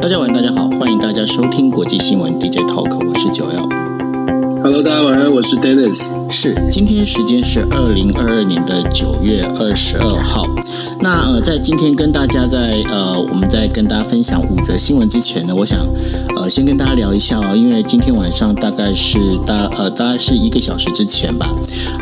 大家晚，大家好，欢迎大家收听国际新闻 DJ Talk，我是九幺。Hello，大家晚安，我是 Dennis。是，今天时间是二零二二年的九月二十二号。那呃，在今天跟大家在呃，我们在跟大家分享五则新闻之前呢，我想呃，先跟大家聊一下哦，因为今天晚上大概是大呃，大概是一个小时之前吧，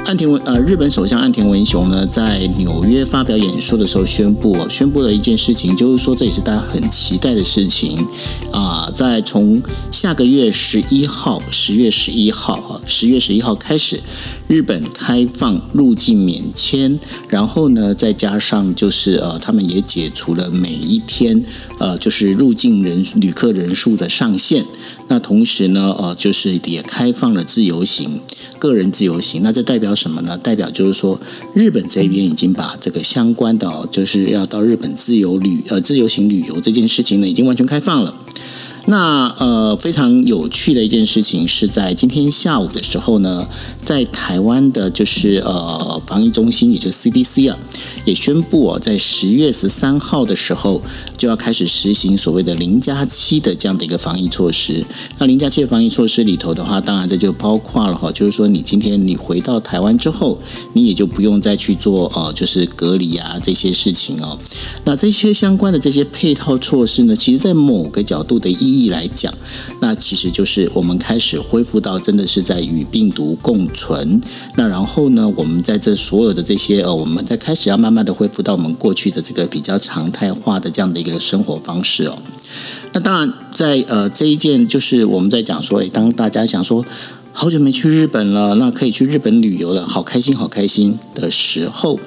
岸田文呃，日本首相岸田文雄呢，在纽约发表演说的时候宣布，宣布了一件事情，就是说这也是大家很期待的事情啊，在从下个月十一号，十月十一号啊，十月十一号开始。日本开放入境免签，然后呢，再加上就就是呃，他们也解除了每一天呃，就是入境人旅客人数的上限。那同时呢，呃，就是也开放了自由行，个人自由行。那这代表什么呢？代表就是说，日本这边已经把这个相关的，就是要到日本自由旅呃自由行旅游这件事情呢，已经完全开放了。那呃，非常有趣的一件事情是在今天下午的时候呢，在台湾的就是呃防疫中心，也就是 CDC 啊，也宣布哦，在十月十三号的时候就要开始实行所谓的零加七的这样的一个防疫措施。那零加七的防疫措施里头的话，当然这就包括了哈，就是说你今天你回到台湾之后，你也就不用再去做呃，就是隔离啊这些事情哦。那这些相关的这些配套措施呢，其实在某个角度的意义来讲，那其实就是我们开始恢复到真的是在与病毒共存。那然后呢，我们在这所有的这些呃，我们在开始要慢慢的恢复到我们过去的这个比较常态化的这样的一个生活方式哦。那当然在，在呃这一件就是我们在讲说，诶，当大家想说好久没去日本了，那可以去日本旅游了，好开心，好开心的时候。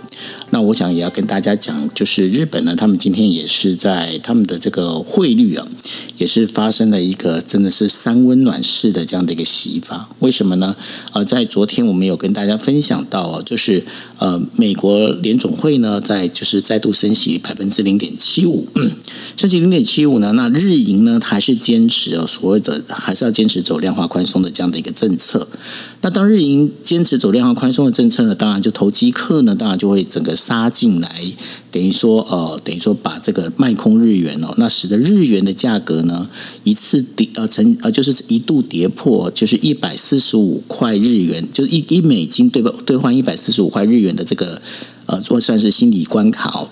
那我想也要跟大家讲，就是日本呢，他们今天也是在他们的这个汇率啊，也是发生了一个真的是三温暖式的这样的一个洗法。为什么呢？呃，在昨天我们有跟大家分享到啊，就是呃，美国联总会呢，在就是再度升息百分之零点七五，升息零点七五呢，那日银呢，还是坚持啊，所谓的还是要坚持走量化宽松的这样的一个政策。那当日银坚持走量化宽松的政策呢，当然就投机客呢，当然就会整个。杀进来，等于说，呃，等于说把这个卖空日元哦，那使得日元的价格呢一次跌，呃，成呃，就是一度跌破，就是一百四十五块日元，就一一美金兑兑换一百四十五块日元的这个，呃，做算是心理关卡。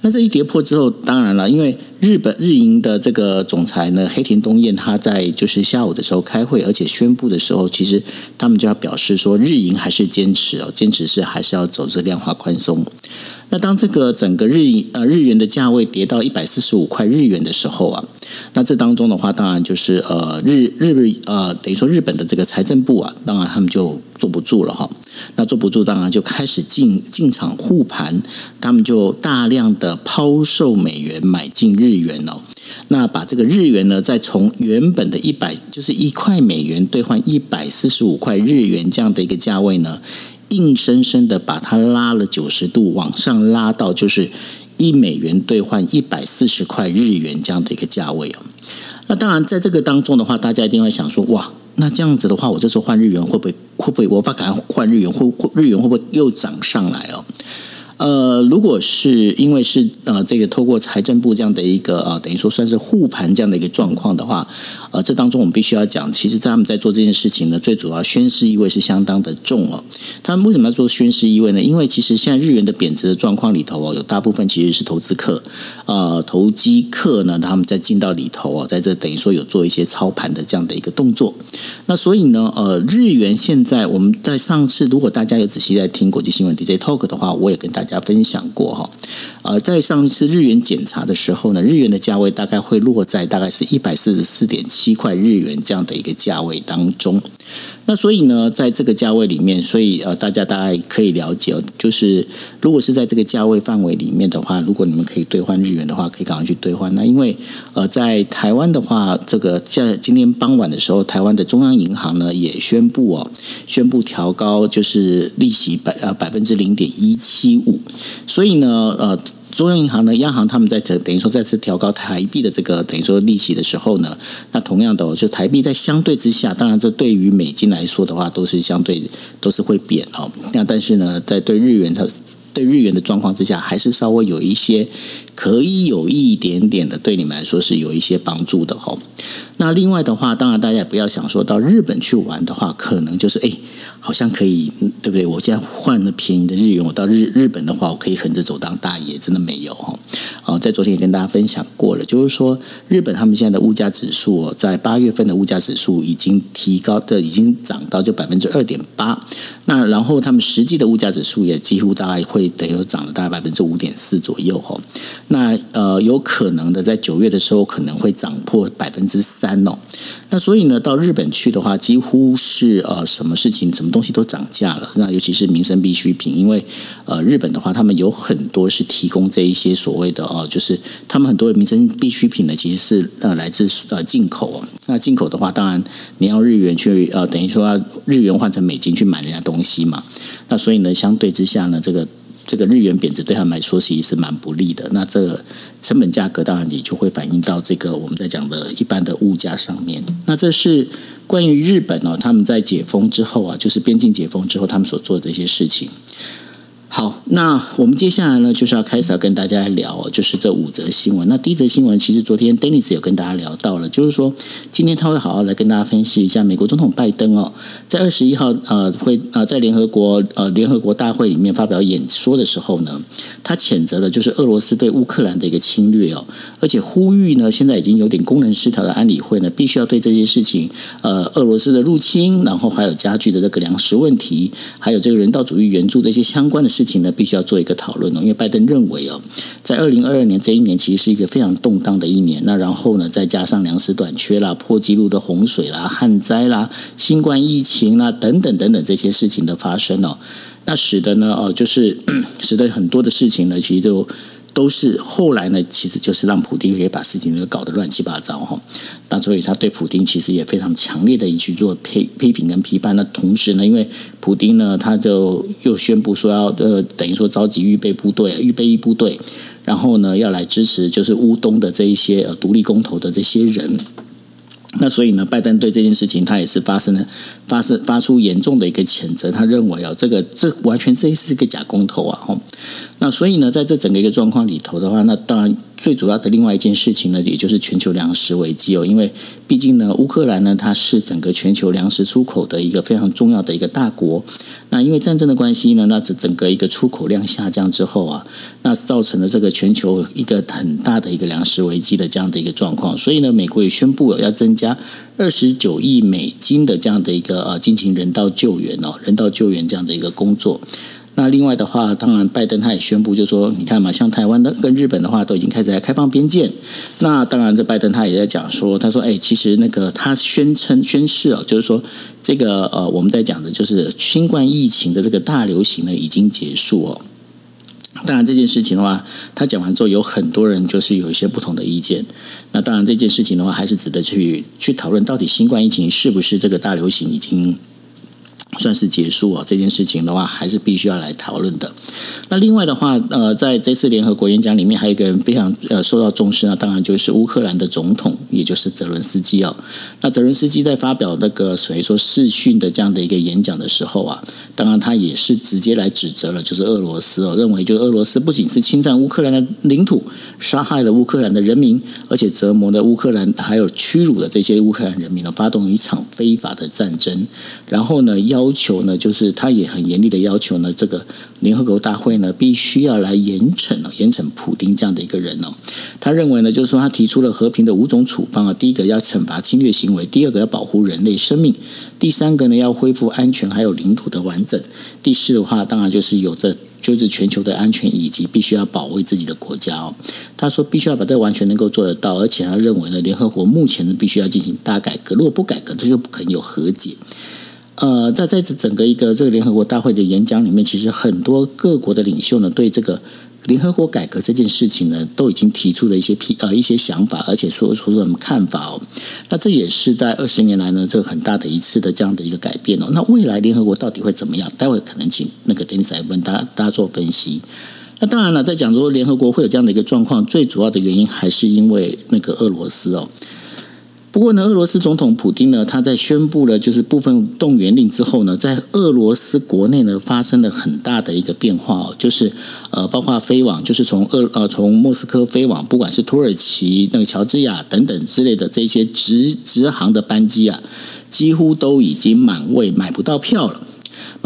那这一跌破之后，当然了，因为日本日银的这个总裁呢，黑田东彦他在就是下午的时候开会，而且宣布的时候，其实他们就要表示说，日银还是坚持哦，坚持是还是要走这量化宽松。那当这个整个日银呃日元的价位跌到一百四十五块日元的时候啊，那这当中的话，当然就是呃日日呃等于说日本的这个财政部啊，当然他们就坐不住了哈。那坐不住，当然就开始进进场护盘，他们就大量的抛售美元，买进日日元哦。那把这个日元呢，再从原本的一百，就是一块美元兑换一百四十五块日元这样的一个价位呢，硬生生的把它拉了九十度往上拉到，就是一美元兑换一百四十块日元这样的一个价位哦。那当然，在这个当中的话，大家一定会想说，哇，那这样子的话，我这时候换日元会不会？会不会我把赶快换日元会，会日元会不会又涨上来哦？呃，如果是因为是呃这个透过财政部这样的一个呃等于说算是护盘这样的一个状况的话，呃，这当中我们必须要讲，其实他们在做这件事情呢，最主要宣示意味是相当的重哦。他们为什么要做宣示意味呢？因为其实现在日元的贬值的状况里头哦，有大部分其实是投资客，呃，投机客呢，他们在进到里头哦，在这等于说有做一些操盘的这样的一个动作。那所以呢，呃，日元现在我们在上次如果大家有仔细在听国际新闻 DJ Talk 的话，我也跟大。大家分享过哈，呃，在上一次日元检查的时候呢，日元的价位大概会落在大概是一百四十四点七块日元这样的一个价位当中。那所以呢，在这个价位里面，所以呃，大家大概可以了解，就是如果是在这个价位范围里面的话，如果你们可以兑换日元的话，可以赶快去兑换。那因为呃，在台湾的话，这个在今天傍晚的时候，台湾的中央银行呢也宣布哦，宣布调高就是利息百呃百分之零点一七五。所以呢，呃。中央银行呢，央行他们在等等于说再次调高台币的这个等于说利息的时候呢，那同样的，就台币在相对之下，当然这对于美金来说的话，都是相对都是会贬哦。那但是呢，在对日元它对日元的状况之下，还是稍微有一些可以有一点点的对你们来说是有一些帮助的吼。那另外的话，当然大家也不要想说到日本去玩的话，可能就是哎，好像可以对不对？我现在换了便宜的日元，我到日日本的话，我可以横着走当大爷，真的没有哈。啊，在昨天也跟大家分享过了，就是说日本他们现在的物价指数，在八月份的物价指数已经提高的，已经涨到就百分之二点八。那然后他们实际的物价指数也几乎大概会等于涨了大概百分之五点四左右哈。那呃，有可能的在九月的时候可能会涨破百分之三哦。那所以呢，到日本去的话，几乎是呃，什么事情、什么东西都涨价了。那尤其是民生必需品，因为呃，日本的话，他们有很多是提供这一些所谓的哦、呃，就是他们很多的民生必需品呢，其实是呃来自呃进口哦。那进口的话，当然你要日元去呃，等于说日元换成美金去买人家东西嘛。那所以呢，相对之下呢，这个。这个日元贬值对他们来说其实是蛮不利的，那这个成本价格当然你就会反映到这个我们在讲的一般的物价上面。那这是关于日本哦，他们在解封之后啊，就是边境解封之后，他们所做的一些事情。好，那我们接下来呢，就是要开始要跟大家聊，就是这五则新闻。那第一则新闻，其实昨天 Dennis 有跟大家聊到了，就是说今天他会好好来跟大家分析一下美国总统拜登哦，在二十一号呃会呃在联合国呃联合国大会里面发表演说的时候呢，他谴责了就是俄罗斯对乌克兰的一个侵略哦，而且呼吁呢，现在已经有点功能失调的安理会呢，必须要对这些事情呃俄罗斯的入侵，然后还有加剧的这个粮食问题，还有这个人道主义援助这些相关的事情呢，必须要做一个讨论哦。因为拜登认为哦，在二零二二年这一年其实是一个非常动荡的一年。那然后呢，再加上粮食短缺啦、破纪录的洪水啦、旱灾啦、新冠疫情啦等等等等这些事情的发生哦，那使得呢哦，就是 使得很多的事情呢，其实就。都是后来呢，其实就是让普丁也把事情都搞得乱七八糟哈。那所以他对普丁其实也非常强烈的去做批批评跟批判。那同时呢，因为普丁呢，他就又宣布说要呃，等于说召集预备部队、预备役部队，然后呢要来支持就是乌东的这一些呃独立公投的这些人。那所以呢，拜登对这件事情他也是发生了发生发出严重的一个谴责。他认为啊，这个这完全是是一个假公投啊，吼。那所以呢，在这整个一个状况里头的话，那当然最主要的另外一件事情呢，也就是全球粮食危机哦。因为毕竟呢，乌克兰呢，它是整个全球粮食出口的一个非常重要的一个大国。那因为战争的关系呢，那这整个一个出口量下降之后啊，那造成了这个全球一个很大的一个粮食危机的这样的一个状况。所以呢，美国也宣布了要增加二十九亿美金的这样的一个呃进行人道救援哦，人道救援这样的一个工作。那另外的话，当然拜登他也宣布，就说你看嘛，像台湾的跟日本的话，都已经开始在开放边界。那当然，这拜登他也在讲说，他说，哎，其实那个他宣称宣誓哦，就是说这个呃，我们在讲的就是新冠疫情的这个大流行呢已经结束哦。当然这件事情的话，他讲完之后，有很多人就是有一些不同的意见。那当然这件事情的话，还是值得去去讨论，到底新冠疫情是不是这个大流行已经。算是结束啊，这件事情的话，还是必须要来讨论的。那另外的话，呃，在这次联合国演讲里面，还有一个人非常呃受到重视啊，当然就是乌克兰的总统，也就是泽伦斯基哦。那泽伦斯基在发表那个所谓说视讯的这样的一个演讲的时候啊，当然他也是直接来指责了，就是俄罗斯哦，认为就俄罗斯不仅是侵占乌克兰的领土，杀害了乌克兰的人民，而且折磨了乌克兰，还有屈辱的这些乌克兰人民呢，发动一场非法的战争，然后呢要。求呢，就是他也很严厉的要求呢，这个联合国大会呢，必须要来严惩哦，严惩普丁这样的一个人哦。他认为呢，就是说他提出了和平的五种处方啊，第一个要惩罚侵略行为，第二个要保护人类生命，第三个呢要恢复安全还有领土的完整，第四的话当然就是有着就是全球的安全以及必须要保卫自己的国家哦。他说必须要把这完全能够做得到，而且他认为呢，联合国目前呢必须要进行大改革，如果不改革，这就不可能有和解。呃，在在这整个一个这个联合国大会的演讲里面，其实很多各国的领袖呢，对这个联合国改革这件事情呢，都已经提出了一些批呃一些想法，而且说出了什么看法哦。那这也是在二十年来呢，这个很大的一次的这样的一个改变哦。那未来联合国到底会怎么样？待会可能请那个丁仔问大家大家做分析。那当然了，在讲说联合国会有这样的一个状况，最主要的原因还是因为那个俄罗斯哦。不过呢，俄罗斯总统普京呢，他在宣布了就是部分动员令之后呢，在俄罗斯国内呢发生了很大的一个变化哦，就是呃，包括飞往就是从俄呃从莫斯科飞往不管是土耳其那个乔治亚等等之类的这些直直航的班机啊，几乎都已经满位，买不到票了。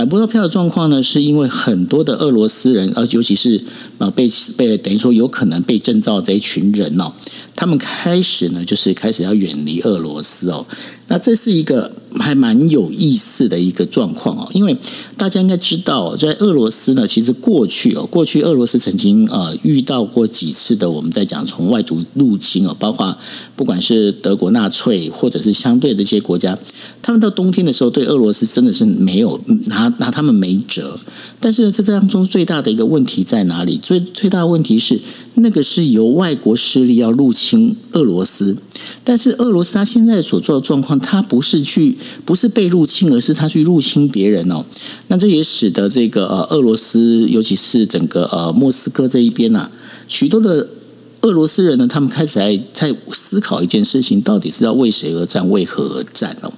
买不到票的状况呢，是因为很多的俄罗斯人，而尤其是啊被被等于说有可能被征召这一群人哦，他们开始呢就是开始要远离俄罗斯哦。那这是一个还蛮有意思的一个状况哦，因为大家应该知道，在俄罗斯呢，其实过去哦，过去俄罗斯曾经呃遇到过几次的我们在讲从外族入侵哦，包括不管是德国纳粹或者是相对的这些国家，他们到冬天的时候对俄罗斯真的是没有拿拿他们没辙。但是呢，这当中最大的一个问题在哪里？最最大的问题是。那个是由外国势力要入侵俄罗斯，但是俄罗斯他现在所做的状况，他不是去不是被入侵，而是他去入侵别人哦。那这也使得这个呃俄罗斯，尤其是整个呃莫斯科这一边呐，许多的。俄罗斯人呢，他们开始在在思考一件事情，到底是要为谁而战，为何而战哦？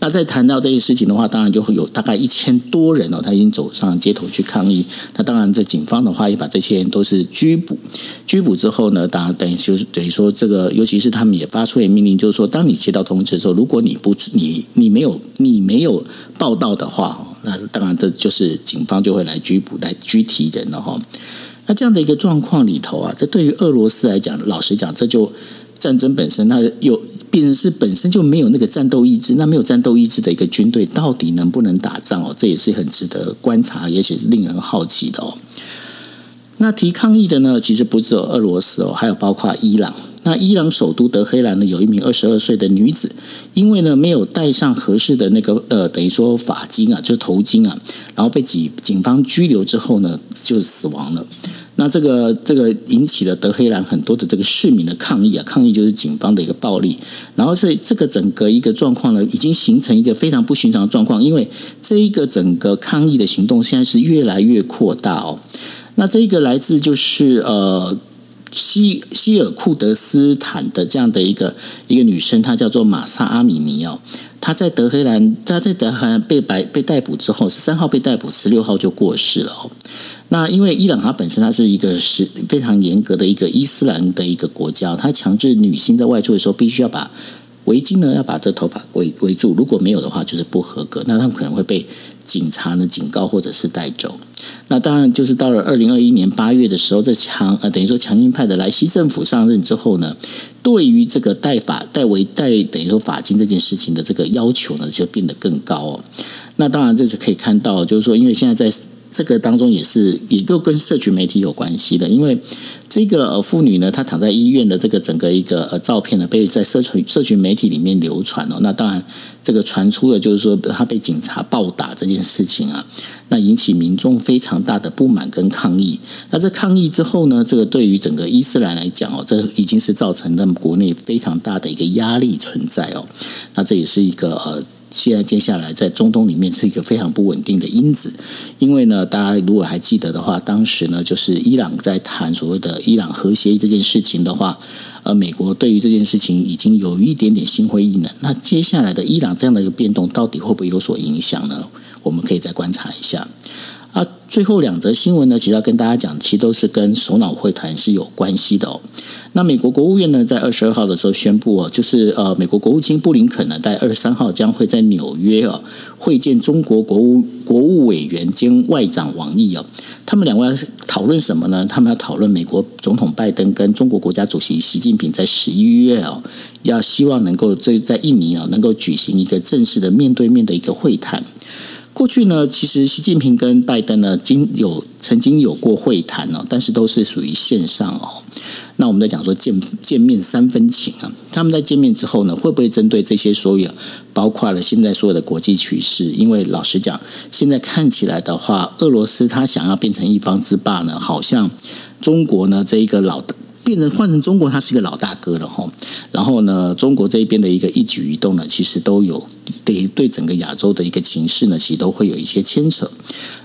那在谈到这件事情的话，当然就会有大概一千多人哦，他已经走上街头去抗议。那当然，在警方的话也把这些人都是拘捕。拘捕之后呢，当然等于就是等于说，这个尤其是他们也发出了命令，就是说，当你接到通知的时候，如果你不你你没有你没有报道的话，那当然这就是警方就会来拘捕来拘提人了哈。那这样的一个状况里头啊，这对于俄罗斯来讲，老实讲，这就战争本身，那有变成是本身就没有那个战斗意志，那没有战斗意志的一个军队，到底能不能打仗哦？这也是很值得观察，也许是令人好奇的哦。那提抗议的呢，其实不只有俄罗斯哦，还有包括伊朗。那伊朗首都德黑兰呢，有一名二十二岁的女子，因为呢没有戴上合适的那个呃，等于说发巾啊，就是头巾啊，然后被警警方拘留之后呢，就死亡了。那这个这个引起了德黑兰很多的这个市民的抗议啊，抗议就是警方的一个暴力。然后所以这个整个一个状况呢，已经形成一个非常不寻常的状况，因为这一个整个抗议的行动现在是越来越扩大哦。那这一个来自就是呃。西西尔库德斯坦的这样的一个一个女生，她叫做玛萨阿米尼奥。她在德黑兰，她在德黑兰被白被逮捕之后，十三号被逮捕，十六号就过世了哦。那因为伊朗它本身它是一个是非常严格的一个伊斯兰的一个国家，它强制女性在外出的时候必须要把围巾呢要把这头发围围住，如果没有的话就是不合格，那他们可能会被警察呢警告或者是带走。那当然，就是到了二零二一年八月的时候，这强呃等于说强硬派的莱西政府上任之后呢，对于这个戴法戴围戴等于说法巾这件事情的这个要求呢，就变得更高哦。那当然，这是可以看到，就是说，因为现在在这个当中也是也都跟社群媒体有关系的，因为这个妇女呢，她躺在医院的这个整个一个呃照片呢，被在社群社群媒体里面流传哦。那当然，这个传出了就是说她被警察暴打这件事情啊。那引起民众非常大的不满跟抗议。那在抗议之后呢，这个对于整个伊斯兰来讲哦，这已经是造成他们国内非常大的一个压力存在哦。那这也是一个呃，现在接下来在中东里面是一个非常不稳定的因子。因为呢，大家如果还记得的话，当时呢，就是伊朗在谈所谓的伊朗核协议这件事情的话，而，美国对于这件事情已经有一点点心灰意冷。那接下来的伊朗这样的一个变动，到底会不会有所影响呢？我们可以再观察一下啊。最后两则新闻呢，其实要跟大家讲，其实都是跟首脑会谈是有关系的哦。那美国国务院呢，在二十二号的时候宣布哦，就是呃，美国国务卿布林肯呢，在二十三号将会在纽约哦会见中国国务国务委员兼外长王毅哦。他们两位要讨论什么呢？他们要讨论美国总统拜登跟中国国家主席习近平在十一月哦，要希望能够在在印尼啊能够举行一个正式的面对面的一个会谈。过去呢，其实习近平跟拜登呢，经有曾经有过会谈哦，但是都是属于线上哦。那我们在讲说见见面三分情啊，他们在见面之后呢，会不会针对这些所有包括了现在所有的国际趋势？因为老实讲，现在看起来的话，俄罗斯他想要变成一方之霸呢，好像中国呢这一个老的变成换成中国，他是一个老大哥了哈。然后呢，中国这边的一个一举一动呢，其实都有对对整个亚洲的一个情势呢，其实都会有一些牵扯。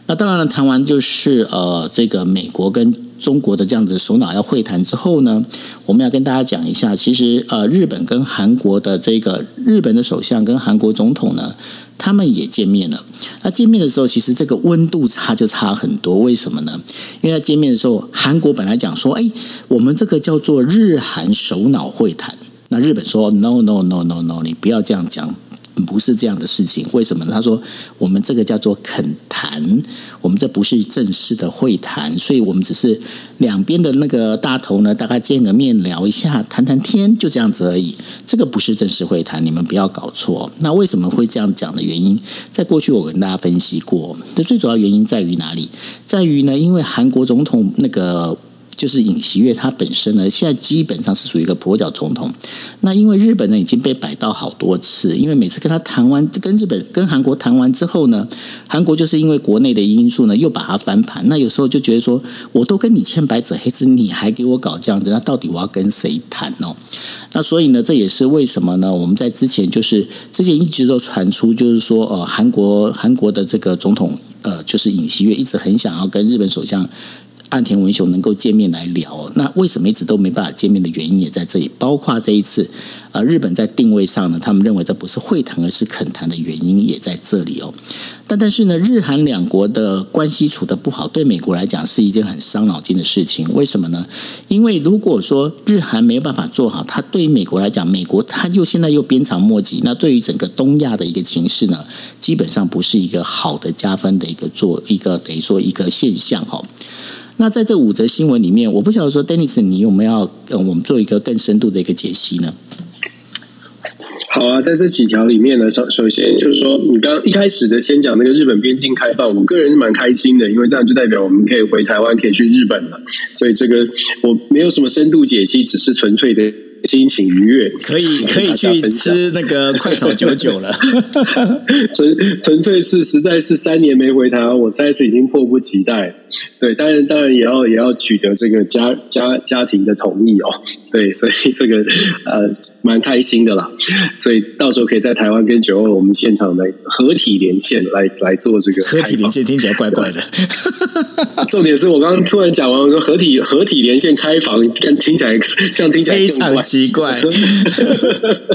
那当然了，谈完就是呃，这个美国跟中国的这样子首脑要会谈之后呢，我们要跟大家讲一下，其实呃，日本跟韩国的这个日本的首相跟韩国总统呢，他们也见面了。那见面的时候，其实这个温度差就差很多。为什么呢？因为在见面的时候，韩国本来讲说，哎，我们这个叫做日韩首脑会谈。那日本说，no no no no no，你不要这样讲。不是这样的事情，为什么？他说：“我们这个叫做恳谈，我们这不是正式的会谈，所以我们只是两边的那个大头呢，大概见个面聊一下，谈谈天，就这样子而已。这个不是正式会谈，你们不要搞错。那为什么会这样讲的原因，在过去我跟大家分析过。这最主要原因在于哪里？在于呢，因为韩国总统那个。”就是尹锡悦，他本身呢，现在基本上是属于一个跛脚总统。那因为日本呢已经被摆到好多次，因为每次跟他谈完，跟日本、跟韩国谈完之后呢，韩国就是因为国内的因素呢，又把他翻盘。那有时候就觉得说，我都跟你签白纸黑字，你还给我搞这样子，那到底我要跟谁谈哦？那所以呢，这也是为什么呢？我们在之前就是之前一直都传出，就是说，呃，韩国韩国的这个总统，呃，就是尹锡悦一直很想要跟日本首相。岸田文雄能够见面来聊，那为什么一直都没办法见面的原因也在这里，包括这一次，呃，日本在定位上呢，他们认为这不是会谈而是恳谈的原因也在这里哦。但但是呢，日韩两国的关系处得不好，对美国来讲是一件很伤脑筋的事情。为什么呢？因为如果说日韩没有办法做好，它对于美国来讲，美国它又现在又鞭长莫及，那对于整个东亚的一个情势呢，基本上不是一个好的加分的一个做一个等于说一个现象哈。那在这五则新闻里面，我不晓得说，Dennis，你有没有要呃，我们做一个更深度的一个解析呢？好啊，在这几条里面呢，首首先就是说，你刚刚一开始的先讲那个日本边境开放，我个人是蛮开心的，因为这样就代表我们可以回台湾，可以去日本了。所以这个我没有什么深度解析，只是纯粹的。心情愉悦，可以 可以去吃那个 快炒九九了。纯纯粹是实在是三年没回台湾，我实在是已经迫不及待。对，当然当然也要也要取得这个家家家庭的同意哦。对，所以这个呃蛮开心的啦。所以到时候可以在台湾跟九二我们现场来合体连线来来做这个合体连线，听起来怪怪的。重点是我刚刚突然讲完，我说合体合体连线开房，听听起来像听起来非常。奇怪，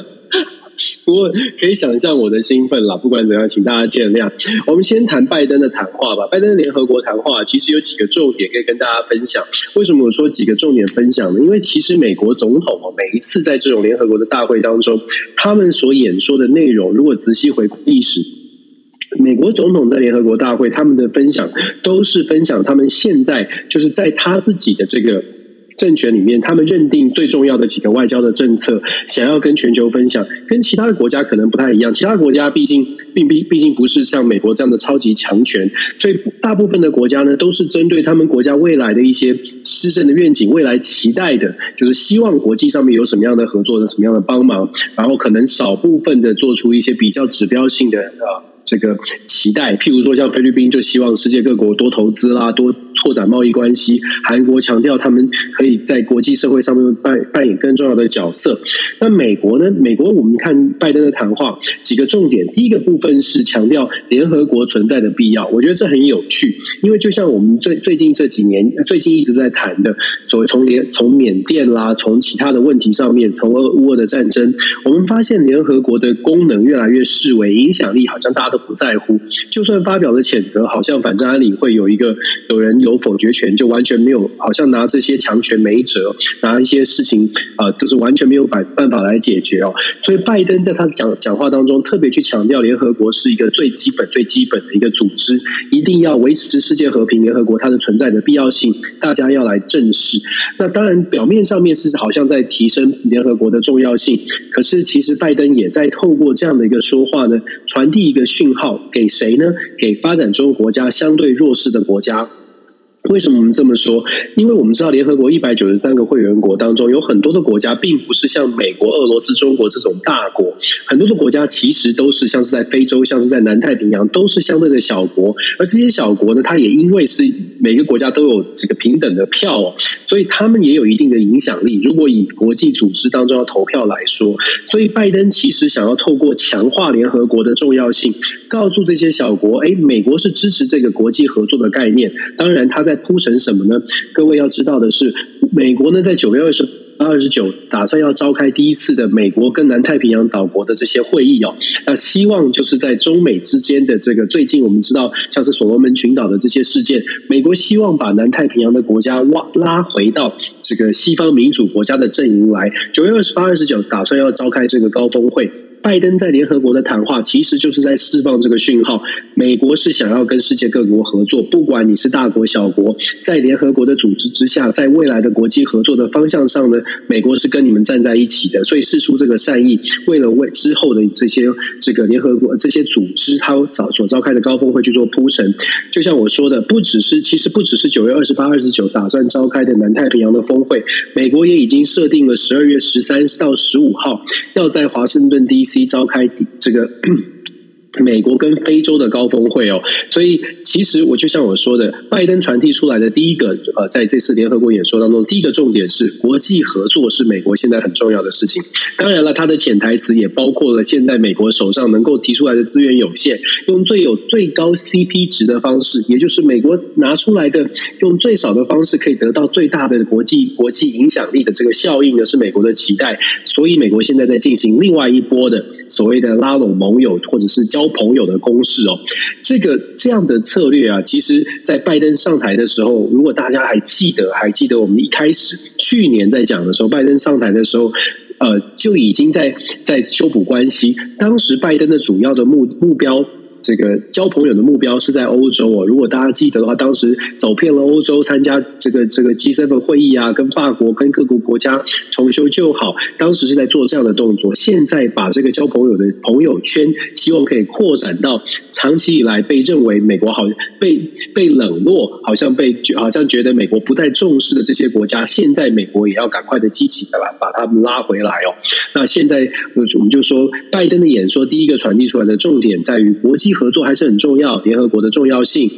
不过可以想象我的兴奋啦。不管怎样，请大家见谅。我们先谈拜登的谈话吧。拜登的联合国谈话其实有几个重点可以跟大家分享。为什么我说几个重点分享呢？因为其实美国总统哦每一次在这种联合国的大会当中，他们所演说的内容，如果仔细回顾历史，美国总统在联合国大会他们的分享都是分享他们现在就是在他自己的这个。政权里面，他们认定最重要的几个外交的政策，想要跟全球分享，跟其他的国家可能不太一样。其他国家毕竟并毕毕竟不是像美国这样的超级强权，所以大部分的国家呢，都是针对他们国家未来的一些施政的愿景、未来期待的，就是希望国际上面有什么样的合作的、什么样的帮忙，然后可能少部分的做出一些比较指标性的啊。这个期待，譬如说像菲律宾就希望世界各国多投资啦，多拓展贸易关系；韩国强调他们可以在国际社会上面扮扮演更重要的角色。那美国呢？美国我们看拜登的谈话几个重点，第一个部分是强调联合国存在的必要。我觉得这很有趣，因为就像我们最最近这几年最近一直在谈的，所谓从联从缅甸啦，从其他的问题上面，从俄乌俄的战争，我们发现联合国的功能越来越式微，影响力好像大家都。不在乎，就算发表了谴责，好像反正安理会有一个有人有有否决权，就完全没有，好像拿这些强权没辙，拿一些事情啊、呃，就是完全没有办办法来解决哦。所以拜登在他讲讲话当中，特别去强调联合国是一个最基本、最基本的一个组织，一定要维持世界和平。联合国它的存在的必要性，大家要来正视。那当然，表面上面是好像在提升联合国的重要性，可是其实拜登也在透过这样的一个说话呢，传递一个讯。号，给谁呢？给发展中国家相对弱势的国家。为什么我们这么说？因为我们知道联合国一百九十三个会员国当中，有很多的国家并不是像美国、俄罗斯、中国这种大国，很多的国家其实都是像是在非洲、像是在南太平洋，都是相对的小国。而这些小国呢，它也因为是每个国家都有这个平等的票，所以他们也有一定的影响力。如果以国际组织当中要投票来说，所以拜登其实想要透过强化联合国的重要性，告诉这些小国：哎，美国是支持这个国际合作的概念。当然，他在铺成什么呢？各位要知道的是，美国呢在九月二十。二十九打算要召开第一次的美国跟南太平洋岛国的这些会议哦，那希望就是在中美之间的这个最近我们知道像是所罗门群岛的这些事件，美国希望把南太平洋的国家挖拉回到这个西方民主国家的阵营来。九月二十八、二十九打算要召开这个高峰会。拜登在联合国的谈话，其实就是在释放这个讯号。美国是想要跟世界各国合作，不管你是大国小国，在联合国的组织之下，在未来的国际合作的方向上呢，美国是跟你们站在一起的。所以释出这个善意，为了为之后的这些这个联合国这些组织，他早所召开的高峰会去做铺陈。就像我说的，不只是其实不只是九月二十八、二十九打算召开的南太平洋的峰会，美国也已经设定了十二月十三到十五号要在华盛顿 DC。一召开这个。美国跟非洲的高峰会哦，所以其实我就像我说的，拜登传递出来的第一个呃，在这次联合国演说当中，第一个重点是国际合作是美国现在很重要的事情。当然了，他的潜台词也包括了现在美国手上能够提出来的资源有限，用最有最高 CP 值的方式，也就是美国拿出来的用最少的方式可以得到最大的国际国际影响力的这个效应呢，是美国的期待。所以美国现在在进行另外一波的所谓的拉拢盟友或者是交。交朋友的公式哦，这个这样的策略啊，其实，在拜登上台的时候，如果大家还记得，还记得我们一开始去年在讲的时候，拜登上台的时候，呃，就已经在在修补关系。当时拜登的主要的目目标。这个交朋友的目标是在欧洲哦。如果大家记得的话，当时走遍了欧洲参加这个这个 G7 会议啊，跟法国跟各国国家重修旧好，当时是在做这样的动作。现在把这个交朋友的朋友圈，希望可以扩展到长期以来被认为美国好被被冷落，好像被好像觉得美国不再重视的这些国家，现在美国也要赶快的积极的把把他们拉回来哦。那现在我们就说，拜登的演说第一个传递出来的重点在于国际际。合作还是很重要，联合国的重要性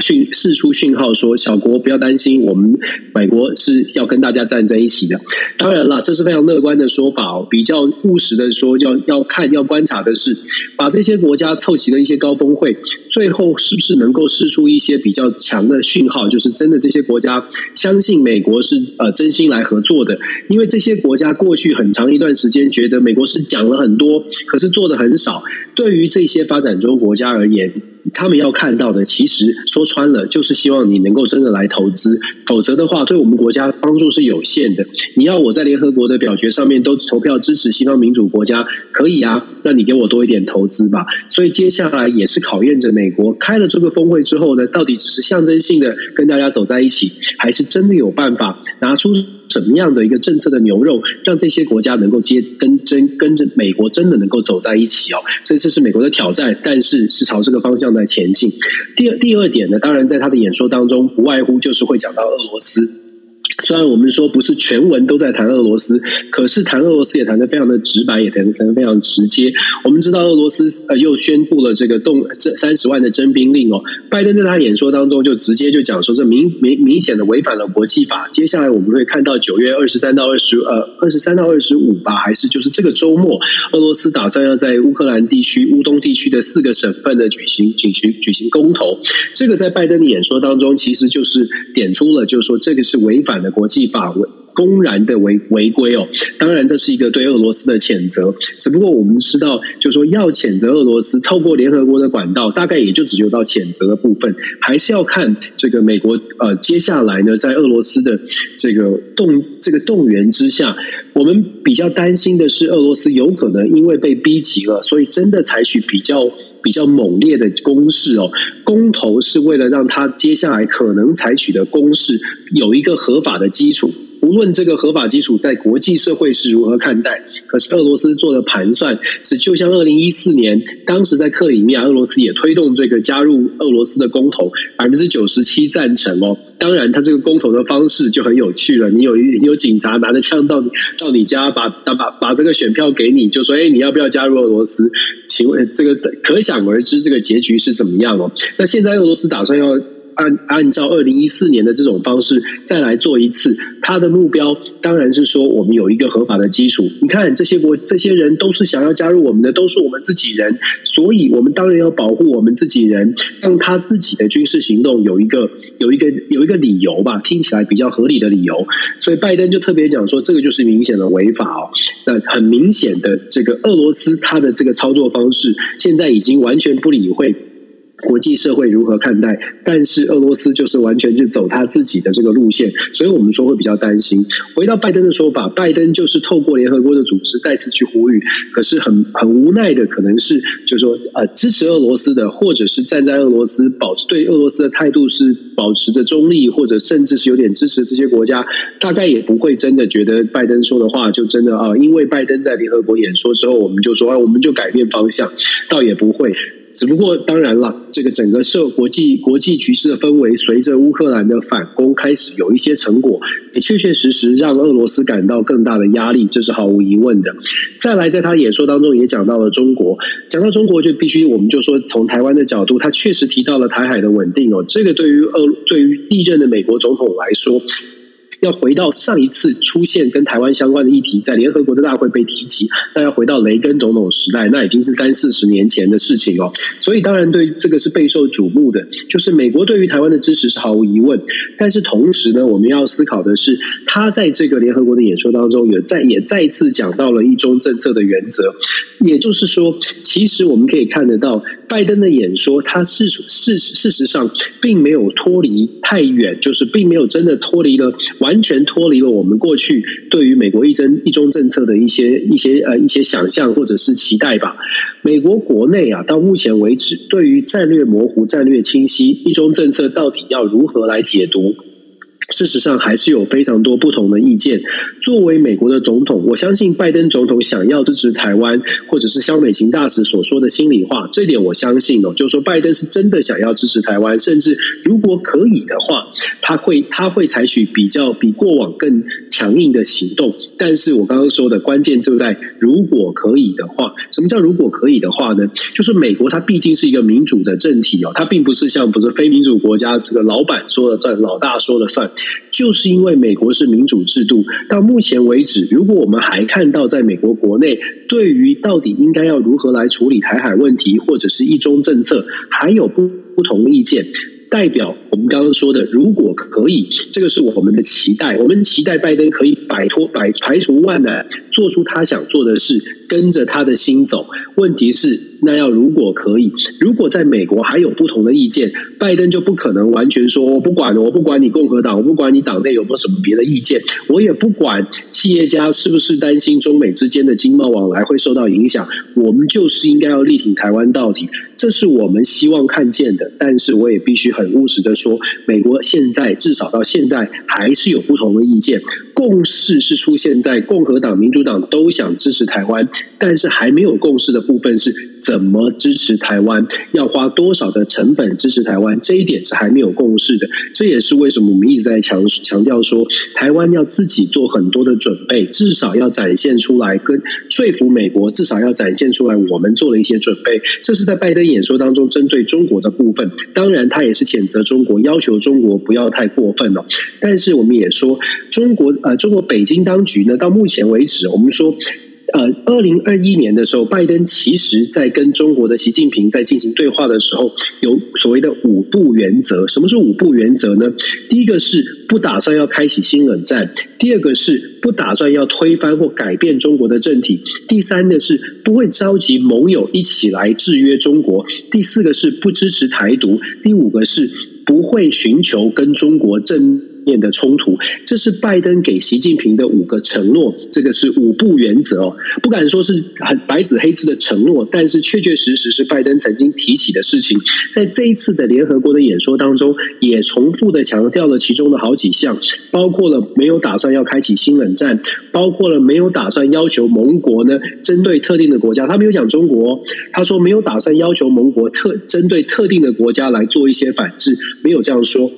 讯释出讯号说，小国不要担心，我们美国是要跟大家站在一起的。当然了，这是非常乐观的说法哦。比较务实的说，要要看要观察的是，把这些国家凑齐了一些高峰会，最后是不是能够释出一些比较强的讯号？就是真的这些国家相信美国是呃真心来合作的，因为这些国家过去很长一段时间觉得美国是讲了很多，可是做的很少。对于这些发展中国家而言，他们要看到的，其实说穿了，就是希望你能够真的来投资。否则的话，对我们国家帮助是有限的。你要我在联合国的表决上面都投票支持西方民主国家，可以啊？那你给我多一点投资吧。所以接下来也是考验着美国开了这个峰会之后呢，到底只是象征性的跟大家走在一起，还是真的有办法拿出？什么样的一个政策的牛肉，让这些国家能够接跟真跟着美国真的能够走在一起哦？所以这是美国的挑战，但是是朝这个方向在前进。第二第二点呢，当然在他的演说当中，不外乎就是会讲到俄罗斯。虽然我们说不是全文都在谈俄罗斯，可是谈俄罗斯也谈得非常的直白，也谈得非常直接。我们知道俄罗斯呃又宣布了这个动这三十万的征兵令哦，拜登在他演说当中就直接就讲说这明明明显的违反了国际法。接下来我们会看到九月二十三到二十呃二十三到二十五吧，还是就是这个周末，俄罗斯打算要在乌克兰地区乌东地区的四个省份的举行举行举行公投。这个在拜登的演说当中其实就是点出了，就是说这个是违反。的国际法违公然的违违规哦，当然这是一个对俄罗斯的谴责。只不过我们知道，就是说要谴责俄罗斯，透过联合国的管道，大概也就只有到谴责的部分，还是要看这个美国呃接下来呢，在俄罗斯的这个动这个动员之下，我们比较担心的是，俄罗斯有可能因为被逼急了，所以真的采取比较。比较猛烈的攻势哦，公投是为了让他接下来可能采取的攻势有一个合法的基础。无论这个合法基础在国际社会是如何看待，可是俄罗斯做的盘算是，就像二零一四年当时在克里米亚，俄罗斯也推动这个加入俄罗斯的公投，百分之九十七赞成哦。当然，他这个公投的方式就很有趣了。你有有警察拿着枪到到你家，把把把这个选票给你，就说：“哎，你要不要加入俄罗斯？”请问这个可想而知，这个结局是怎么样哦？那现在俄罗斯打算要。按按照二零一四年的这种方式再来做一次。他的目标当然是说，我们有一个合法的基础。你看，这些国这些人都是想要加入我们的，都是我们自己人，所以我们当然要保护我们自己人，让他自己的军事行动有一个有一个有一个理由吧，听起来比较合理的理由。所以拜登就特别讲说，这个就是明显的违法哦。那很明显的，这个俄罗斯他的这个操作方式，现在已经完全不理会。国际社会如何看待？但是俄罗斯就是完全就走他自己的这个路线，所以我们说会比较担心。回到拜登的说法，拜登就是透过联合国的组织再次去呼吁，可是很很无奈的，可能是就是说呃支持俄罗斯的，或者是站在俄罗斯保持对俄罗斯的态度是保持着中立，或者甚至是有点支持这些国家，大概也不会真的觉得拜登说的话就真的啊，因为拜登在联合国演说之后，我们就说啊，我们就改变方向，倒也不会。只不过，当然了，这个整个社国际国际局势的氛围，随着乌克兰的反攻开始有一些成果，也确确实实让俄罗斯感到更大的压力，这是毫无疑问的。再来，在他演说当中也讲到了中国，讲到中国就必须我们就说，从台湾的角度，他确实提到了台海的稳定哦，这个对于俄对于历任的美国总统来说。要回到上一次出现跟台湾相关的议题，在联合国的大会被提及，那要回到雷根总统时代，那已经是三四十年前的事情哦。所以当然对这个是备受瞩目的，就是美国对于台湾的支持是毫无疑问。但是同时呢，我们要思考的是，他在这个联合国的演说当中，也再也再次讲到了一中政策的原则。也就是说，其实我们可以看得到，拜登的演说，他事事事实上并没有脱离太远，就是并没有真的脱离了完。全脱离了我们过去对于美国一中一中政策的一些一些呃一些想象或者是期待吧。美国国内啊，到目前为止，对于战略模糊、战略清晰，一中政策到底要如何来解读？事实上，还是有非常多不同的意见。作为美国的总统，我相信拜登总统想要支持台湾，或者是萧美琴大使所说的心里话，这点我相信哦。就是说，拜登是真的想要支持台湾，甚至如果可以的话，他会他会采取比较比过往更强硬的行动。但是我刚刚说的关键就在如果可以的话，什么叫如果可以的话呢？就是美国它毕竟是一个民主的政体哦，它并不是像不是非民主国家这个老板说了算，老大说了算。就是因为美国是民主制度，到目前为止，如果我们还看到在美国国内，对于到底应该要如何来处理台海问题，或者是一中政策，还有不不同意见，代表我们刚刚说的，如果可以，这个是我们的期待，我们期待拜登可以摆脱、摆排除万难，做出他想做的事，跟着他的心走。问题是。那要如果可以，如果在美国还有不同的意见，拜登就不可能完全说我不管了，我不管你共和党，我不管你党内有没有什么别的意见，我也不管企业家是不是担心中美之间的经贸往来会受到影响，我们就是应该要力挺台湾到底，这是我们希望看见的。但是我也必须很务实的说，美国现在至少到现在还是有不同的意见，共识是出现在共和党、民主党都想支持台湾，但是还没有共识的部分是。怎么支持台湾？要花多少的成本支持台湾？这一点是还没有共识的。这也是为什么我们一直在强强调说，台湾要自己做很多的准备，至少要展现出来，跟说服美国，至少要展现出来，我们做了一些准备。这是在拜登演说当中针对中国的部分。当然，他也是谴责中国，要求中国不要太过分了。但是我们也说，中国呃，中国北京当局呢，到目前为止，我们说。呃，二零二一年的时候，拜登其实在跟中国的习近平在进行对话的时候，有所谓的五不原则。什么是五不原则呢？第一个是不打算要开启新冷战；第二个是不打算要推翻或改变中国的政体；第三个是不会召集盟友一起来制约中国；第四个是不支持台独；第五个是不会寻求跟中国正面的冲突，这是拜登给习近平的五个承诺，这个是五不原则哦，不敢说是很白纸黑字的承诺，但是确确实实是拜登曾经提起的事情。在这一次的联合国的演说当中，也重复的强调了其中的好几项，包括了没有打算要开启新冷战，包括了没有打算要求盟国呢针对特定的国家，他没有讲中国，他说没有打算要求盟国特针对特定的国家来做一些反制，没有这样说。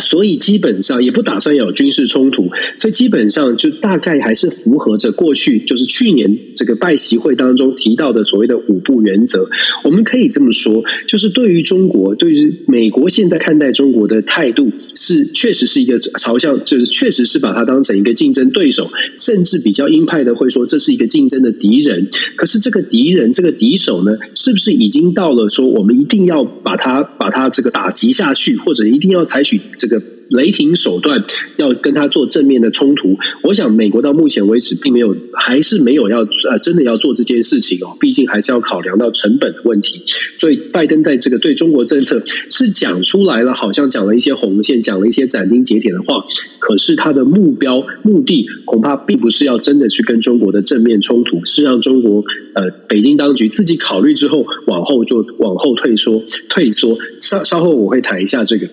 所以基本上也不打算有军事冲突，所以基本上就大概还是符合着过去就是去年这个拜习会当中提到的所谓的五不原则。我们可以这么说，就是对于中国，对于美国现在看待中国的态度是确实是一个朝向，就是确实是把它当成一个竞争对手，甚至比较鹰派的会说这是一个竞争的敌人。可是这个敌人，这个敌手呢，是不是已经到了说我们一定要把它把它这个打击下去，或者一定要采取这个？雷霆手段要跟他做正面的冲突，我想美国到目前为止并没有，还是没有要呃真的要做这件事情哦。毕竟还是要考量到成本的问题，所以拜登在这个对中国政策是讲出来了，好像讲了一些红线，讲了一些斩钉截铁的话。可是他的目标目的恐怕并不是要真的去跟中国的正面冲突，是让中国呃北京当局自己考虑之后往后就往后退缩退缩。稍稍后我会谈一下这个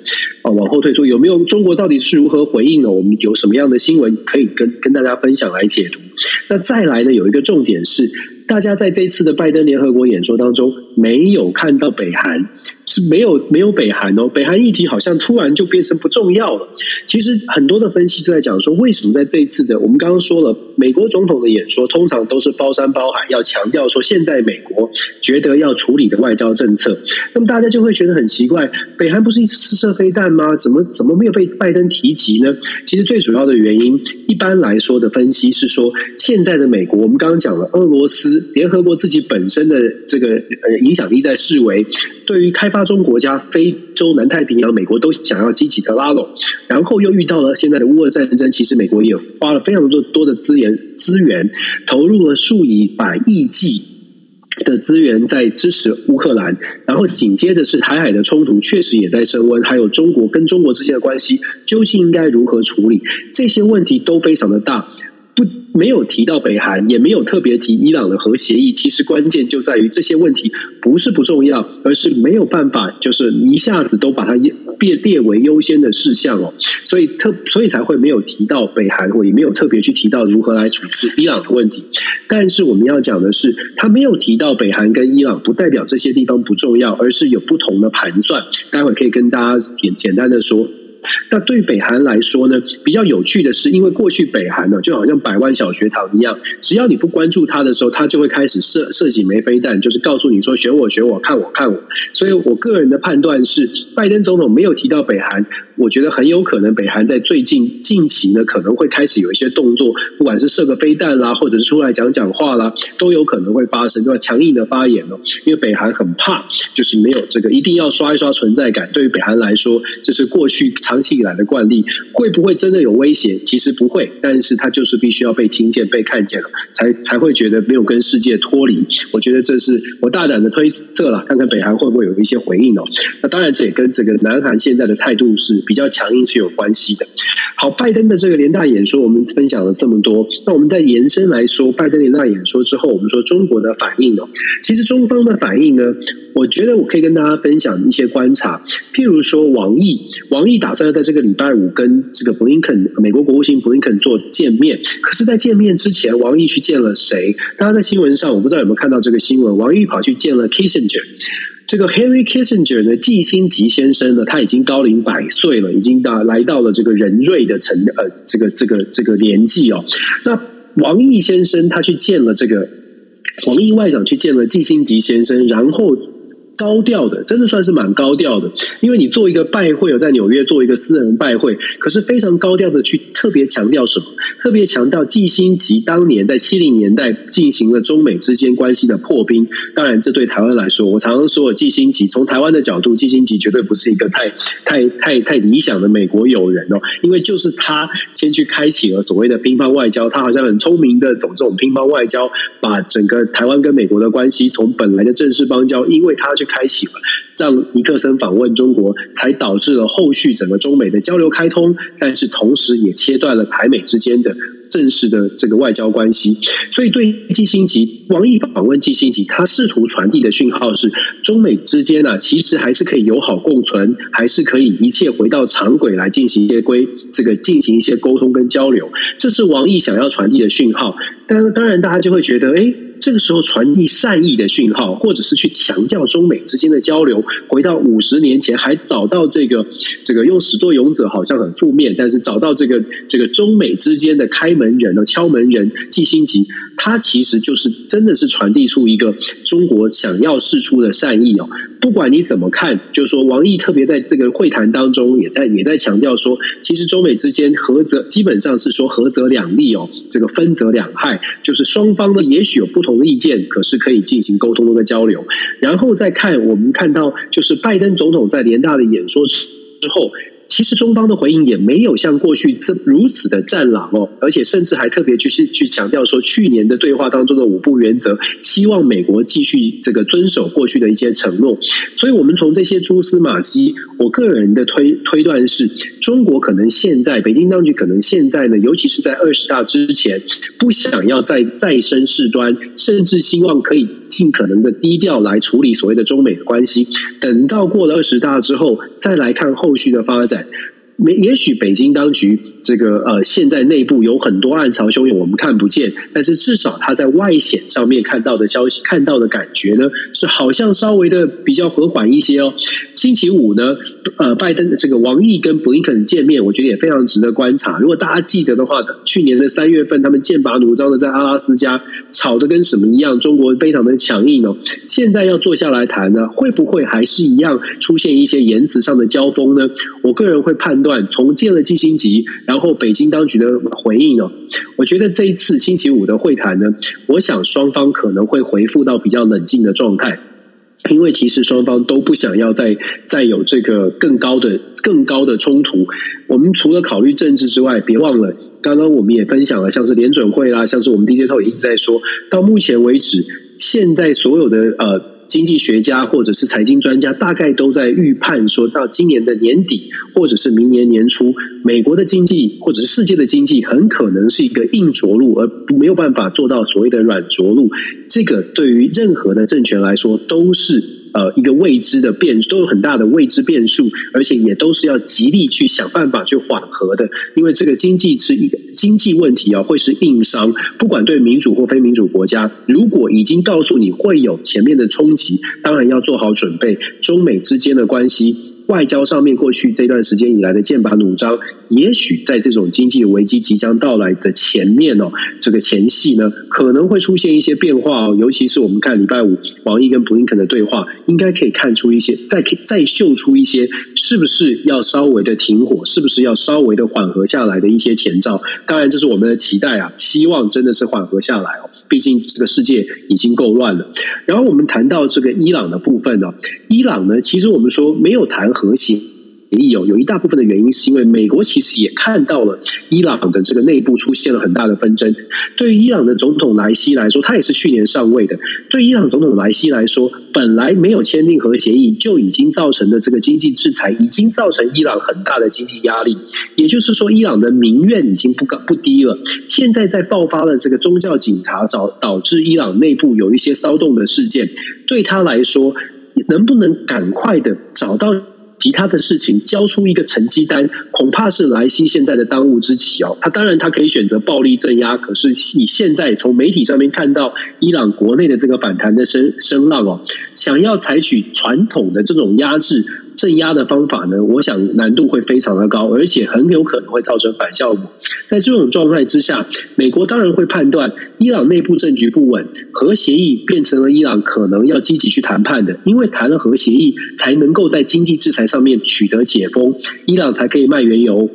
啊，往后退缩有没有？中国到底是如何回应呢？我们有什么样的新闻可以跟跟大家分享来解读？那再来呢？有一个重点是，大家在这一次的拜登联合国演说当中没有看到北韩。是没有没有北韩哦，北韩议题好像突然就变成不重要了。其实很多的分析都在讲说，为什么在这一次的我们刚刚说了，美国总统的演说通常都是包山包海，要强调说现在美国觉得要处理的外交政策。那么大家就会觉得很奇怪，北韩不是一次试射飞弹吗？怎么怎么没有被拜登提及呢？其实最主要的原因，一般来说的分析是说，现在的美国，我们刚刚讲了，俄罗斯联合国自己本身的这个呃影响力在视为。对于开发中国家、非洲、南太平洋，美国都想要积极的拉拢，然后又遇到了现在的乌俄战争，其实美国也花了非常多多的资源资源，投入了数以百亿计的资源在支持乌克兰，然后紧接着是台海的冲突，确实也在升温，还有中国跟中国之间的关系究竟应该如何处理，这些问题都非常的大。不，没有提到北韩，也没有特别提伊朗的核协议。其实关键就在于这些问题不是不重要，而是没有办法，就是一下子都把它列列为优先的事项哦。所以特，所以才会没有提到北韩，或也没有特别去提到如何来处置伊朗的问题。但是我们要讲的是，他没有提到北韩跟伊朗，不代表这些地方不重要，而是有不同的盘算。待会可以跟大家简简单的说。那对北韩来说呢，比较有趣的是，因为过去北韩呢，就好像百万小学堂一样，只要你不关注它的时候，它就会开始射射几枚飞弹，就是告诉你说选我选我，看我看我。所以我个人的判断是，拜登总统没有提到北韩。我觉得很有可能，北韩在最近近期呢，可能会开始有一些动作，不管是射个飞弹啦，或者是出来讲讲话啦，都有可能会发生，对吧？强硬的发言哦，因为北韩很怕，就是没有这个一定要刷一刷存在感。对于北韩来说，这是过去长期以来的惯例，会不会真的有威胁？其实不会，但是他就是必须要被听见、被看见了，才才会觉得没有跟世界脱离。我觉得这是我大胆的推测了，看看北韩会不会有一些回应哦。那当然，这也跟这个南韩现在的态度是。比较强硬是有关系的。好，拜登的这个联大演说，我们分享了这么多。那我们再延伸来说，拜登联大演说之后，我们说中国的反应哦。其实中方的反应呢，我觉得我可以跟大家分享一些观察。譬如说，王毅，王毅打算要在这个礼拜五跟这个布林肯，美国国务卿布林肯做见面。可是，在见面之前，王毅去见了谁？大家在新闻上，我不知道有没有看到这个新闻。王毅跑去见了 Kissinger。这个 Henry Kissinger 呢，季辛吉先生呢，他已经高龄百岁了，已经到来到了这个人瑞的成呃这个这个这个年纪哦。那王毅先生他去见了这个王毅外长去见了季辛吉先生，然后。高调的，真的算是蛮高调的，因为你做一个拜会，有在纽约做一个私人拜会，可是非常高调的去特别强调什么？特别强调季新吉当年在七零年代进行了中美之间关系的破冰。当然，这对台湾来说，我常常说，季新吉从台湾的角度，季新吉绝对不是一个太 太太太理想的美国友人哦，因为就是他先去开启了所谓的乒乓外交，他好像很聪明的走这种乒乓外交，把整个台湾跟美国的关系从本来的正式邦交，因为他去。开启了，让尼克森访问中国，才导致了后续整个中美的交流开通，但是同时也切断了台美之间的正式的这个外交关系。所以对季辛吉，王毅访问季辛吉，他试图传递的讯号是，中美之间啊，其实还是可以友好共存，还是可以一切回到常轨来进行一些规，这个进行一些沟通跟交流。这是王毅想要传递的讯号。但是当然，大家就会觉得，哎。这个时候传递善意的讯号，或者是去强调中美之间的交流，回到五十年前还找到这个这个用始作俑者好像很负面，但是找到这个这个中美之间的开门人哦，敲门人季新吉，他其实就是真的是传递出一个中国想要释出的善意哦。不管你怎么看，就是说王毅特别在这个会谈当中也在也在强调说，其实中美之间合则基本上是说合则两利哦，这个分则两害，就是双方呢也许有不同的意见，可是可以进行沟通的交流。然后再看我们看到，就是拜登总统在联大的演说之后。其实中方的回应也没有像过去这如此的战狼哦，而且甚至还特别去去强调说，去年的对话当中的五不原则，希望美国继续这个遵守过去的一些承诺。所以，我们从这些蛛丝马迹，我个人的推推断是，中国可能现在北京当局可能现在呢，尤其是在二十大之前，不想要再再生事端，甚至希望可以。尽可能的低调来处理所谓的中美的关系，等到过了二十大之后，再来看后续的发展。没，也许北京当局这个呃，现在内部有很多暗潮汹涌，我们看不见。但是至少他在外显上面看到的消息，看到的感觉呢，是好像稍微的比较和缓一些哦。星期五呢，呃，拜登这个王毅跟布林肯见面，我觉得也非常值得观察。如果大家记得的话，去年的三月份，他们剑拔弩张的在阿拉斯加吵得跟什么一样，中国非常的强硬哦。现在要坐下来谈呢，会不会还是一样出现一些言辞上的交锋呢？我个人会判断。从见了季辛吉，然后北京当局的回应呢，我觉得这一次星期五的会谈呢，我想双方可能会回复到比较冷静的状态，因为其实双方都不想要再再有这个更高的更高的冲突。我们除了考虑政治之外，别忘了刚刚我们也分享了，像是联准会啦，像是我们 DJ 透也一直在说，到目前为止，现在所有的呃。经济学家或者是财经专家，大概都在预判，说到今年的年底或者是明年年初，美国的经济或者是世界的经济，很可能是一个硬着陆，而没有办法做到所谓的软着陆。这个对于任何的政权来说，都是。呃，一个未知的变都有很大的未知变数，而且也都是要极力去想办法去缓和的，因为这个经济是一个经济问题啊，会是硬伤，不管对民主或非民主国家，如果已经告诉你会有前面的冲击，当然要做好准备，中美之间的关系。外交上面，过去这段时间以来的剑拔弩张，也许在这种经济危机即将到来的前面哦，这个前戏呢，可能会出现一些变化哦。尤其是我们看礼拜五王毅跟布林肯的对话，应该可以看出一些，再再秀出一些，是不是要稍微的停火，是不是要稍微的缓和下来的一些前兆。当然，这是我们的期待啊，希望真的是缓和下来哦。毕竟这个世界已经够乱了。然后我们谈到这个伊朗的部分呢，伊朗呢，其实我们说没有谈核心。也有有一大部分的原因，是因为美国其实也看到了伊朗的这个内部出现了很大的纷争。对于伊朗的总统莱西来说，他也是去年上位的。对伊朗总统莱西来说，本来没有签订核协议就已经造成的这个经济制裁，已经造成伊朗很大的经济压力。也就是说，伊朗的民怨已经不高不低了。现在在爆发了这个宗教警察导导致伊朗内部有一些骚动的事件，对他来说，能不能赶快的找到？其他的事情交出一个成绩单，恐怕是莱西现在的当务之急哦。他当然他可以选择暴力镇压，可是你现在从媒体上面看到伊朗国内的这个反弹的声声浪哦，想要采取传统的这种压制。镇压的方法呢，我想难度会非常的高，而且很有可能会造成反效果。在这种状态之下，美国当然会判断伊朗内部政局不稳，核协议变成了伊朗可能要积极去谈判的，因为谈了核协议才能够在经济制裁上面取得解封，伊朗才可以卖原油，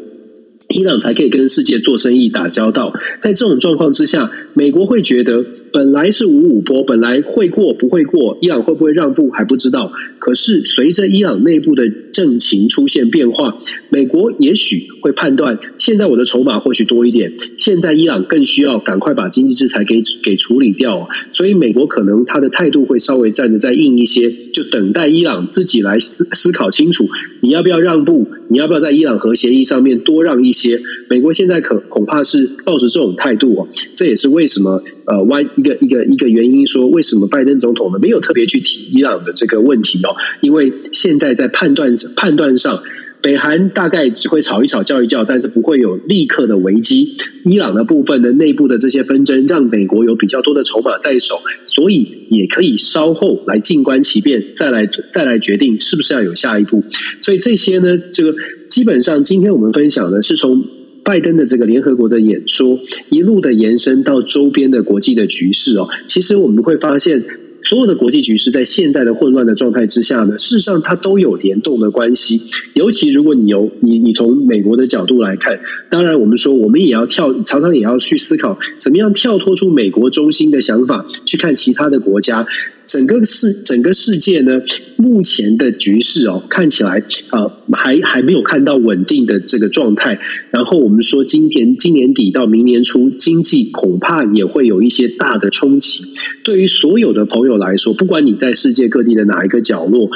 伊朗才可以跟世界做生意打交道。在这种状况之下，美国会觉得。本来是五五波，本来会过不会过，伊朗会不会让步还不知道。可是随着伊朗内部的政情出现变化，美国也许会判断，现在我的筹码或许多一点，现在伊朗更需要赶快把经济制裁给给处理掉。所以美国可能他的态度会稍微站得再硬一些，就等待伊朗自己来思思考清楚，你要不要让步，你要不要在伊朗核协议上面多让一些。美国现在可恐怕是抱着这种态度，这也是为什么呃弯。一个一个一个原因说，为什么拜登总统呢没有特别去提伊朗的这个问题哦？因为现在在判断判断上，北韩大概只会吵一吵叫一叫，但是不会有立刻的危机。伊朗的部分的内部的这些纷争，让美国有比较多的筹码在手，所以也可以稍后来静观其变，再来再来决定是不是要有下一步。所以这些呢，这个基本上今天我们分享的是从拜登的这个联合国的演说一路的延伸到周边的国际的局势哦，其实我们会发现。所有的国际局势在现在的混乱的状态之下呢，事实上它都有联动的关系。尤其如果你由你你从美国的角度来看，当然我们说我们也要跳，常常也要去思考怎么样跳脱出美国中心的想法，去看其他的国家。整个世整个世界呢，目前的局势哦，看起来呃还还没有看到稳定的这个状态。然后我们说，今年今年底到明年初，经济恐怕也会有一些大的冲击。对于所有的朋友来说，不管你在世界各地的哪一个角落。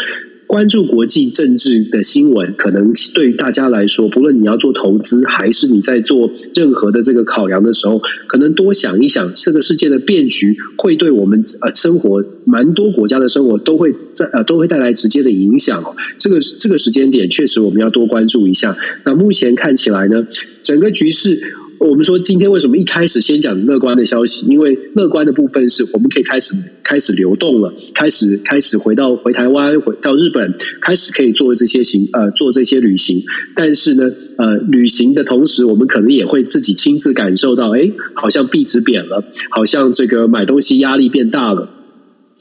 关注国际政治的新闻，可能对于大家来说，不论你要做投资，还是你在做任何的这个考量的时候，可能多想一想，这个世界的变局会对我们呃生活，蛮多国家的生活都会在呃都会带来直接的影响哦。这个这个时间点，确实我们要多关注一下。那目前看起来呢，整个局势。我们说今天为什么一开始先讲乐观的消息？因为乐观的部分是我们可以开始开始流动了，开始开始回到回台湾，回到日本，开始可以做这些行呃做这些旅行。但是呢，呃，旅行的同时，我们可能也会自己亲自感受到，哎，好像币值贬了，好像这个买东西压力变大了，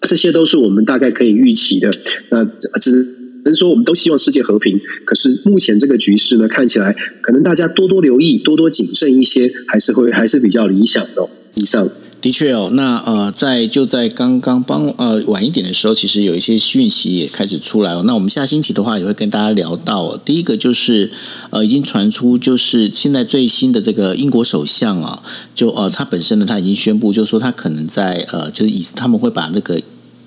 这些都是我们大概可以预期的。那只。能说我们都希望世界和平，可是目前这个局势呢，看起来可能大家多多留意，多多谨慎一些，还是会还是比较理想的。以上的确哦，那呃，在就在刚刚帮呃晚一点的时候，其实有一些讯息也开始出来哦。那我们下星期的话也会跟大家聊到。第一个就是呃，已经传出就是现在最新的这个英国首相啊，就呃他本身呢他已经宣布，就是说他可能在呃就是以他们会把那个。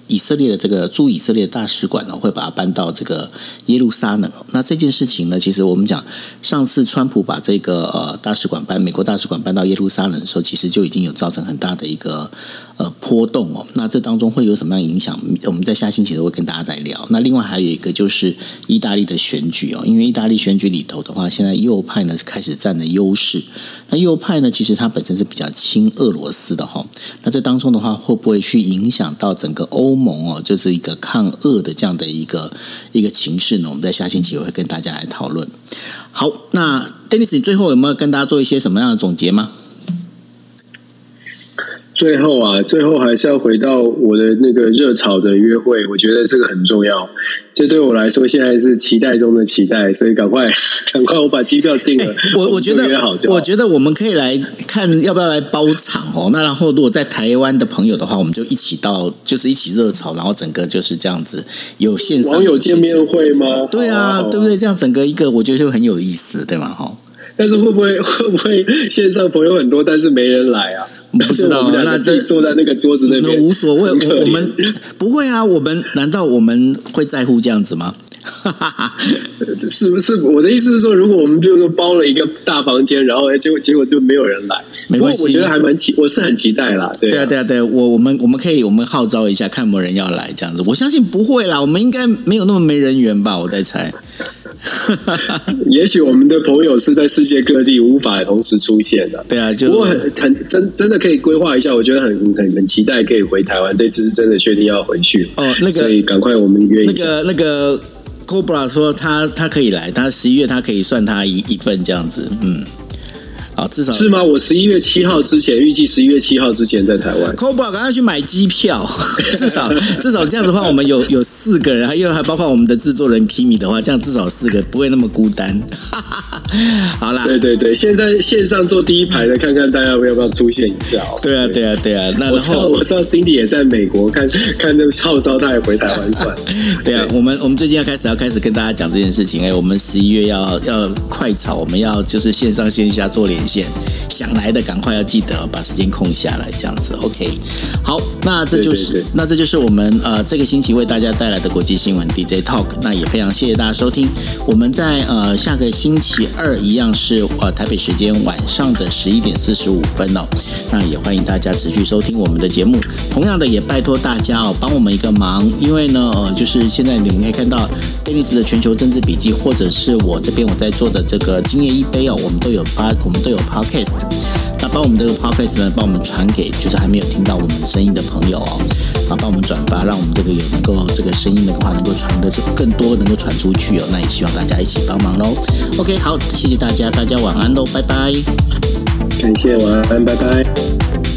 以色列的这个驻以色列大使馆呢，会把它搬到这个耶路撒冷。那这件事情呢，其实我们讲，上次川普把这个呃大使馆搬美国大使馆搬到耶路撒冷的时候，其实就已经有造成很大的一个呃波动哦。那这当中会有什么样影响？我们在下星期都会跟大家再聊。那另外还有一个就是意大利的选举哦，因为意大利选举里头的话，现在右派呢是开始占了优势。那右派呢，其实它本身是比较亲俄罗斯的哈。那这当中的话，会不会去影响到整个欧盟哦，就是一个抗恶的这样的一个一个情势呢？我们在下星期会跟大家来讨论。好，那 Dennis，你最后有没有跟大家做一些什么样的总结吗？最后啊，最后还是要回到我的那个热炒的约会，我觉得这个很重要。这对我来说现在是期待中的期待，所以赶快 赶快我把机票订了。欸、我我觉得我觉得我们可以来看要不要来包场哦。那然后如果在台湾的朋友的话，我们就一起到，就是一起热炒，然后整个就是这样子有线上网友见面会吗？对啊，对不对？这样整个一个我觉得就很有意思，对吗？哈。但是会不会 会不会线上朋友很多，但是没人来啊？不知道，那这坐在那个桌子那边无所谓。我们不会啊，我们难道我们会在乎这样子吗？是不是？我的意思是说，如果我们比如说包了一个大房间，然后结果结果就没有人来，没关系。我觉得还蛮期，我是很期待啦。对啊，对啊，对啊，我我们我们可以我们号召一下，看有没有人要来这样子。我相信不会啦，我们应该没有那么没人缘吧？我在猜。也许我们的朋友是在世界各地无法同时出现的。对啊，就不过很很真真的可以规划一下，我觉得很很很期待可以回台湾。这次是真的确定要回去哦。那个，所以赶快我们约一下。那个那个 Cobra 说他他可以来，他十一月他可以算他一一份这样子，嗯。好，至少是吗？我十一月七号之前，预计十一月七号之前在台湾。Cobra 赶快去买机票，至少至少这样子的话，我们有有四个人，还有还包括我们的制作人 Kimi 的话，这样至少四个不会那么孤单。好啦，对对对，现在线上坐第一排的，看看大家要不要出现一下。对啊，对啊，对啊。那然后，我知道 Cindy 也在美国，看看那个号召他也回台湾算。对啊，我们我们最近要开始要开始跟大家讲这件事情。哎，我们十一月要要快炒，我们要就是线上线下做连。想来的赶快要记得把时间空下来，这样子 OK。好，那这就是那这就是我们呃这个星期为大家带来的国际新闻 DJ Talk。那也非常谢谢大家收听。我们在呃下个星期二一样是呃台北时间晚上的十一点四十五分哦。那也欢迎大家持续收听我们的节目。同样的，也拜托大家哦帮我们一个忙，因为呢呃就是现在你们可以看到 Dennis 的全球政治笔记，或者是我这边我在做的这个今夜一杯哦，我们都有发，我们都有。Podcast，那帮我们这个 podcast 呢，帮我们传给就是还没有听到我们声音的朋友哦，啊，帮我们转发，让我们这个有能够这个声音的话能够传的更多，能够传出去哦。那也希望大家一起帮忙喽。OK，好，谢谢大家，大家晚安喽，拜拜。感谢，晚安，拜拜。